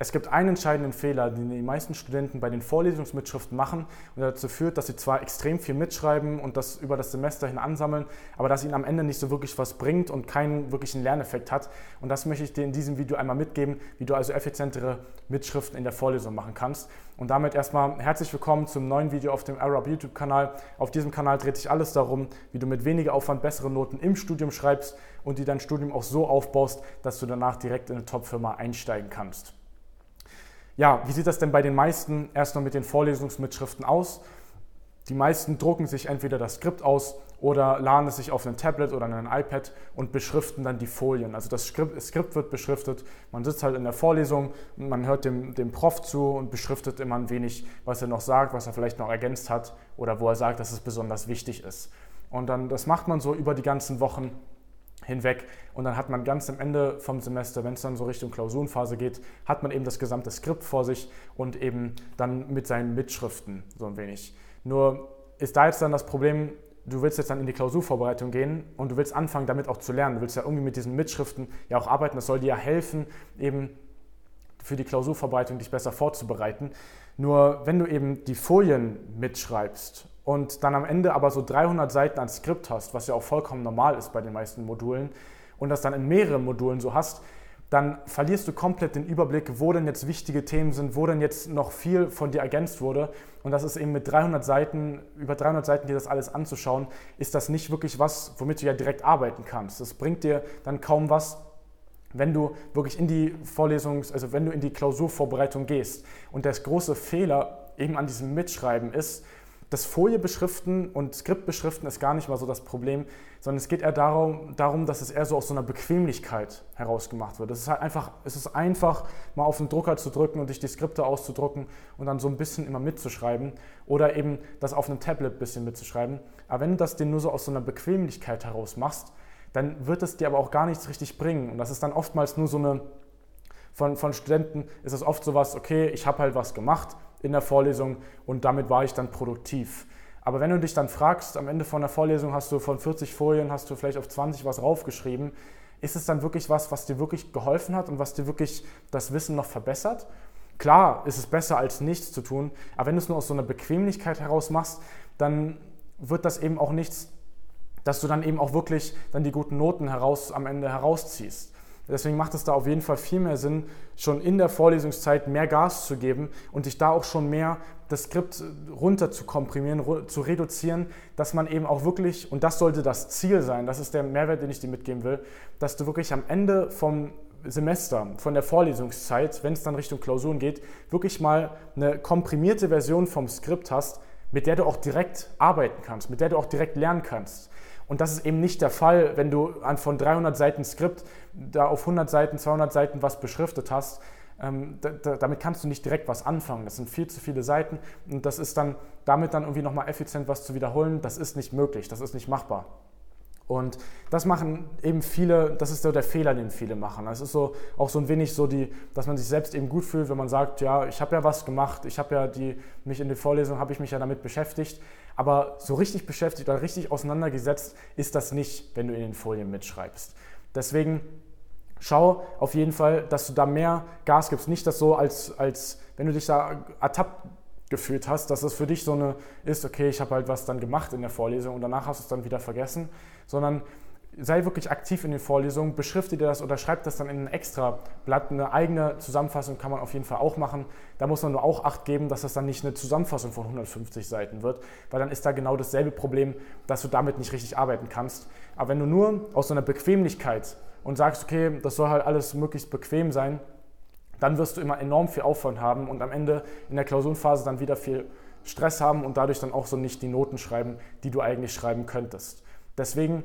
Es gibt einen entscheidenden Fehler, den die meisten Studenten bei den Vorlesungsmitschriften machen und dazu führt, dass sie zwar extrem viel mitschreiben und das über das Semester hin ansammeln, aber dass ihnen am Ende nicht so wirklich was bringt und keinen wirklichen Lerneffekt hat. Und das möchte ich dir in diesem Video einmal mitgeben, wie du also effizientere Mitschriften in der Vorlesung machen kannst. Und damit erstmal herzlich willkommen zum neuen Video auf dem Arab YouTube-Kanal. Auf diesem Kanal dreht sich alles darum, wie du mit weniger Aufwand bessere Noten im Studium schreibst und die dein Studium auch so aufbaust, dass du danach direkt in eine Top-Firma einsteigen kannst. Ja, wie sieht das denn bei den meisten erst noch mit den Vorlesungsmitschriften aus? Die meisten drucken sich entweder das Skript aus oder laden es sich auf ein Tablet oder ein iPad und beschriften dann die Folien. Also das Skript, wird beschriftet, man sitzt halt in der Vorlesung man hört dem, dem Prof zu und beschriftet immer ein wenig, was er noch sagt, was er vielleicht noch ergänzt hat oder wo er sagt, dass es besonders wichtig ist. Und dann, das macht man so über die ganzen Wochen hinweg. Und dann hat man ganz am Ende vom Semester, wenn es dann so Richtung Klausurenphase geht, hat man eben das gesamte Skript vor sich und eben dann mit seinen Mitschriften so ein wenig. Nur ist da jetzt dann das Problem, du willst jetzt dann in die Klausurvorbereitung gehen und du willst anfangen, damit auch zu lernen. Du willst ja irgendwie mit diesen Mitschriften ja auch arbeiten. Das soll dir ja helfen, eben für die Klausurvorbereitung dich besser vorzubereiten. Nur wenn du eben die Folien mitschreibst und dann am Ende aber so 300 Seiten an Skript hast, was ja auch vollkommen normal ist bei den meisten Modulen, und das dann in mehreren Modulen so hast, dann verlierst du komplett den Überblick, wo denn jetzt wichtige Themen sind, wo denn jetzt noch viel von dir ergänzt wurde. Und das ist eben mit 300 Seiten, über 300 Seiten dir das alles anzuschauen, ist das nicht wirklich was, womit du ja direkt arbeiten kannst. Das bringt dir dann kaum was, wenn du wirklich in die Vorlesungs-, also wenn du in die Klausurvorbereitung gehst. Und der große Fehler eben an diesem Mitschreiben ist, das Folie beschriften und Skript beschriften ist gar nicht mal so das Problem, sondern es geht eher darum, darum, dass es eher so aus so einer Bequemlichkeit herausgemacht wird. Es ist halt einfach, es ist einfach, mal auf den Drucker zu drücken und sich die Skripte auszudrucken und dann so ein bisschen immer mitzuschreiben oder eben das auf einem Tablet ein bisschen mitzuschreiben. Aber wenn du das dir nur so aus so einer Bequemlichkeit heraus machst, dann wird es dir aber auch gar nichts richtig bringen. Und das ist dann oftmals nur so eine, von, von Studenten ist es oft so was, okay, ich habe halt was gemacht, in der Vorlesung und damit war ich dann produktiv. Aber wenn du dich dann fragst, am Ende von der Vorlesung hast du von 40 Folien, hast du vielleicht auf 20 was raufgeschrieben, ist es dann wirklich was, was dir wirklich geholfen hat und was dir wirklich das Wissen noch verbessert? Klar ist es besser als nichts zu tun, aber wenn du es nur aus so einer Bequemlichkeit heraus machst, dann wird das eben auch nichts, dass du dann eben auch wirklich dann die guten Noten heraus, am Ende herausziehst. Deswegen macht es da auf jeden Fall viel mehr Sinn, schon in der Vorlesungszeit mehr Gas zu geben und dich da auch schon mehr das Skript runter zu komprimieren, zu reduzieren, dass man eben auch wirklich, und das sollte das Ziel sein, das ist der Mehrwert, den ich dir mitgeben will, dass du wirklich am Ende vom Semester, von der Vorlesungszeit, wenn es dann Richtung Klausuren geht, wirklich mal eine komprimierte Version vom Skript hast, mit der du auch direkt arbeiten kannst, mit der du auch direkt lernen kannst. Und das ist eben nicht der Fall, wenn du an von 300 Seiten Skript da auf 100 Seiten, 200 Seiten was beschriftet hast. Ähm, da, da, damit kannst du nicht direkt was anfangen. Das sind viel zu viele Seiten und das ist dann damit dann irgendwie nochmal effizient was zu wiederholen. Das ist nicht möglich, das ist nicht machbar. Und das machen eben viele, das ist so der Fehler, den viele machen. Das ist so auch so ein wenig so die, dass man sich selbst eben gut fühlt, wenn man sagt, ja, ich habe ja was gemacht, ich habe ja die, mich in der Vorlesung habe ich mich ja damit beschäftigt, aber so richtig beschäftigt oder richtig auseinandergesetzt ist das nicht, wenn du in den Folien mitschreibst. Deswegen schau auf jeden Fall, dass du da mehr Gas gibst. Nicht das so, als, als wenn du dich da ertappt gefühlt hast, dass es für dich so eine ist, okay, ich habe halt was dann gemacht in der Vorlesung und danach hast du es dann wieder vergessen, sondern sei wirklich aktiv in den Vorlesungen, beschrifte dir das oder schreib das dann in ein extra Blatt. Eine eigene Zusammenfassung kann man auf jeden Fall auch machen. Da muss man nur auch Acht geben, dass das dann nicht eine Zusammenfassung von 150 Seiten wird, weil dann ist da genau dasselbe Problem, dass du damit nicht richtig arbeiten kannst. Aber wenn du nur aus so einer Bequemlichkeit und sagst, okay, das soll halt alles möglichst bequem sein, dann wirst du immer enorm viel Aufwand haben und am Ende in der Klausurenphase dann wieder viel Stress haben und dadurch dann auch so nicht die Noten schreiben, die du eigentlich schreiben könntest. Deswegen,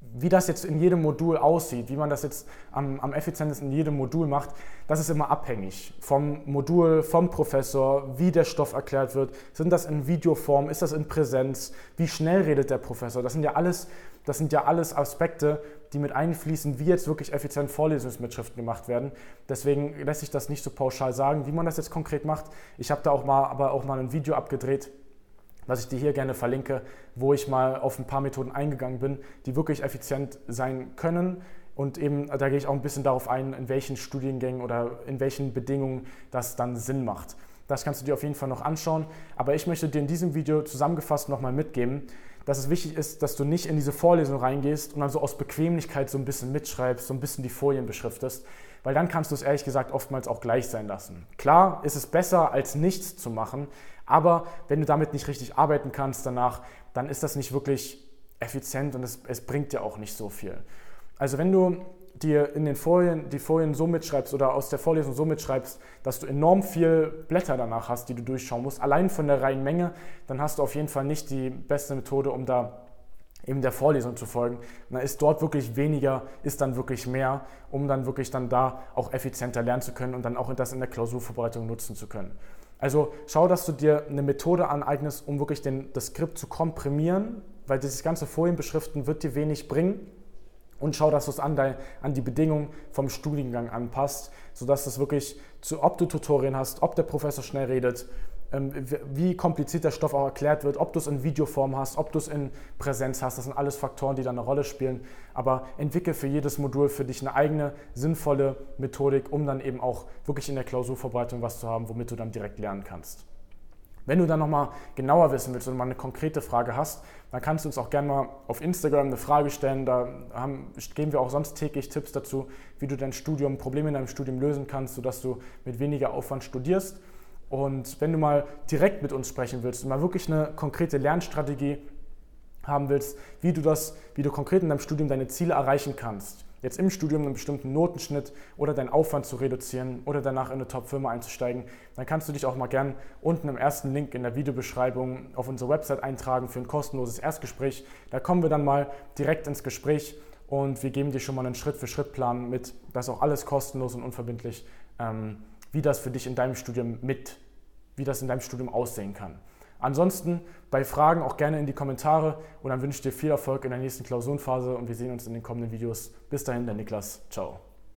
wie das jetzt in jedem Modul aussieht, wie man das jetzt am, am effizientesten in jedem Modul macht, das ist immer abhängig vom Modul, vom Professor, wie der Stoff erklärt wird. Sind das in Videoform, ist das in Präsenz, wie schnell redet der Professor? Das sind ja alles, das sind ja alles Aspekte, die mit einfließen, wie jetzt wirklich effizient Vorlesungsmitschriften gemacht werden. Deswegen lässt sich das nicht so pauschal sagen, wie man das jetzt konkret macht. Ich habe da auch mal, aber auch mal ein Video abgedreht, was ich dir hier gerne verlinke, wo ich mal auf ein paar Methoden eingegangen bin, die wirklich effizient sein können Und eben, da gehe ich auch ein bisschen darauf ein, in welchen Studiengängen oder in welchen Bedingungen das dann Sinn macht. Das kannst du dir auf jeden Fall noch anschauen. Aber ich möchte dir in diesem Video zusammengefasst nochmal mitgeben, dass es wichtig ist, dass du nicht in diese Vorlesung reingehst und dann so aus Bequemlichkeit so ein bisschen mitschreibst, so ein bisschen die Folien beschriftest, weil dann kannst du es ehrlich gesagt oftmals auch gleich sein lassen. Klar ist es besser, als nichts zu machen, aber wenn du damit nicht richtig arbeiten kannst danach, dann ist das nicht wirklich effizient und es, es bringt dir auch nicht so viel. Also wenn du dir in den Folien die Folien so mitschreibst oder aus der Vorlesung so mitschreibst, dass du enorm viel Blätter danach hast, die du durchschauen musst, allein von der reinen Menge, dann hast du auf jeden Fall nicht die beste Methode, um da eben der Vorlesung zu folgen. Dann ist dort wirklich weniger, ist dann wirklich mehr, um dann wirklich dann da auch effizienter lernen zu können und dann auch das in der Klausurvorbereitung nutzen zu können. Also schau, dass du dir eine Methode aneignest, um wirklich den, das Skript zu komprimieren, weil dieses ganze Folienbeschriften wird dir wenig bringen und schau, dass du es an, an die Bedingungen vom Studiengang anpasst, sodass es wirklich zu, ob du Tutorien hast, ob der Professor schnell redet, ähm, wie kompliziert der Stoff auch erklärt wird, ob du es in Videoform hast, ob du es in Präsenz hast, das sind alles Faktoren, die da eine Rolle spielen. Aber entwickel für jedes Modul für dich eine eigene, sinnvolle Methodik, um dann eben auch wirklich in der Klausurvorbereitung was zu haben, womit du dann direkt lernen kannst. Wenn du dann nochmal genauer wissen willst und mal eine konkrete Frage hast, dann kannst du uns auch gerne mal auf Instagram eine Frage stellen. Da haben, geben wir auch sonst täglich Tipps dazu, wie du dein Studium, Probleme in deinem Studium lösen kannst, sodass du mit weniger Aufwand studierst. Und wenn du mal direkt mit uns sprechen willst und mal wirklich eine konkrete Lernstrategie haben willst, wie du das, wie du konkret in deinem Studium deine Ziele erreichen kannst, jetzt im Studium einen bestimmten Notenschnitt oder deinen Aufwand zu reduzieren oder danach in eine Top-Firma einzusteigen, dann kannst du dich auch mal gern unten im ersten Link in der Videobeschreibung auf unsere Website eintragen für ein kostenloses Erstgespräch. Da kommen wir dann mal direkt ins Gespräch und wir geben dir schon mal einen Schritt-für-Schritt-Plan mit. Das ist auch alles kostenlos und unverbindlich, ähm, wie das für dich in deinem Studium mit, wie das in deinem Studium aussehen kann. Ansonsten bei Fragen auch gerne in die Kommentare und dann wünsche ich dir viel Erfolg in der nächsten Klausurenphase und wir sehen uns in den kommenden Videos. Bis dahin, der Niklas. Ciao.